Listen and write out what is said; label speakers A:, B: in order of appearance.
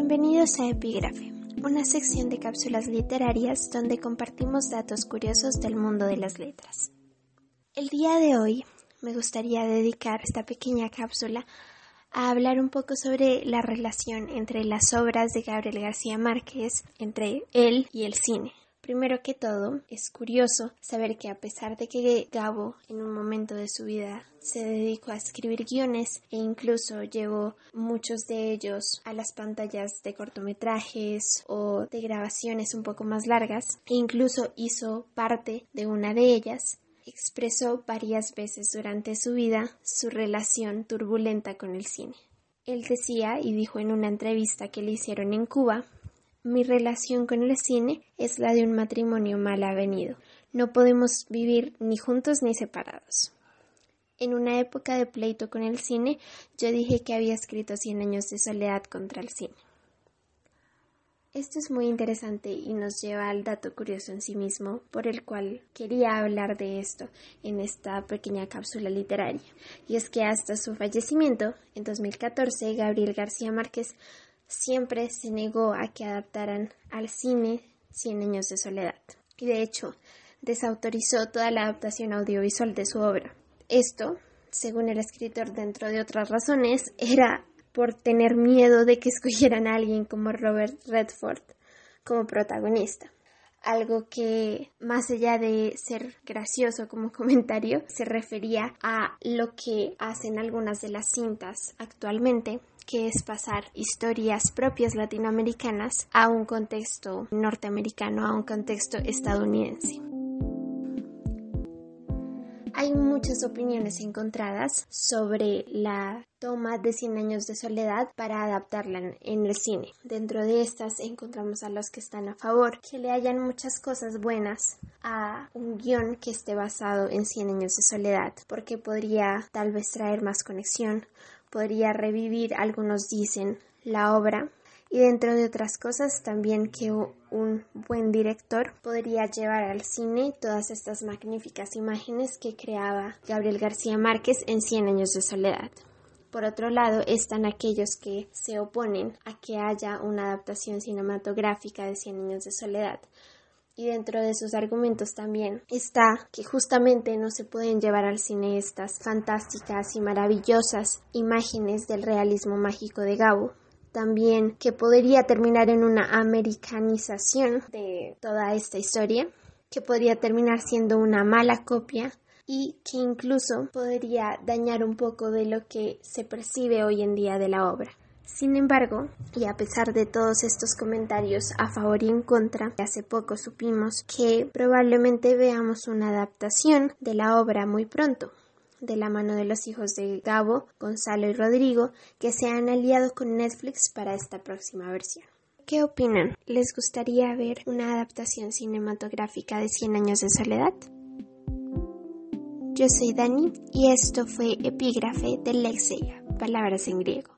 A: Bienvenidos a Epígrafe, una sección de cápsulas literarias donde compartimos datos curiosos del mundo de las letras. El día de hoy me gustaría dedicar esta pequeña cápsula a hablar un poco sobre la relación entre las obras de Gabriel García Márquez, entre él y el cine. Primero que todo, es curioso saber que a pesar de que Gabo en un momento de su vida se dedicó a escribir guiones e incluso llevó muchos de ellos a las pantallas de cortometrajes o de grabaciones un poco más largas e incluso hizo parte de una de ellas, expresó varias veces durante su vida su relación turbulenta con el cine. Él decía y dijo en una entrevista que le hicieron en Cuba mi relación con el cine es la de un matrimonio mal avenido. No podemos vivir ni juntos ni separados. En una época de pleito con el cine, yo dije que había escrito Cien años de soledad contra el cine. Esto es muy interesante y nos lleva al dato curioso en sí mismo, por el cual quería hablar de esto en esta pequeña cápsula literaria. Y es que hasta su fallecimiento, en 2014, Gabriel García Márquez siempre se negó a que adaptaran al cine Cien años de soledad. Y de hecho, desautorizó toda la adaptación audiovisual de su obra. Esto, según el escritor, dentro de otras razones, era por tener miedo de que escogieran a alguien como Robert Redford como protagonista. Algo que, más allá de ser gracioso como comentario, se refería a lo que hacen algunas de las cintas actualmente, que es pasar historias propias latinoamericanas a un contexto norteamericano, a un contexto estadounidense. Hay muchas opiniones encontradas sobre la toma de 100 años de soledad para adaptarla en el cine. Dentro de estas encontramos a los que están a favor, que le hayan muchas cosas buenas a un guion que esté basado en 100 años de soledad, porque podría tal vez traer más conexión, podría revivir, algunos dicen, la obra y dentro de otras cosas también que un buen director podría llevar al cine todas estas magníficas imágenes que creaba Gabriel García Márquez en Cien años de soledad. Por otro lado, están aquellos que se oponen a que haya una adaptación cinematográfica de Cien años de soledad, y dentro de sus argumentos también está que justamente no se pueden llevar al cine estas fantásticas y maravillosas imágenes del realismo mágico de Gabo. También que podría terminar en una americanización de toda esta historia, que podría terminar siendo una mala copia y que incluso podría dañar un poco de lo que se percibe hoy en día de la obra. Sin embargo, y a pesar de todos estos comentarios a favor y en contra, hace poco supimos que probablemente veamos una adaptación de la obra muy pronto de la mano de los hijos de Gabo, Gonzalo y Rodrigo, que se han aliado con Netflix para esta próxima versión. ¿Qué opinan? ¿Les gustaría ver una adaptación cinematográfica de Cien años de soledad? Yo soy Dani y esto fue Epígrafe de Lexeia, palabras en griego.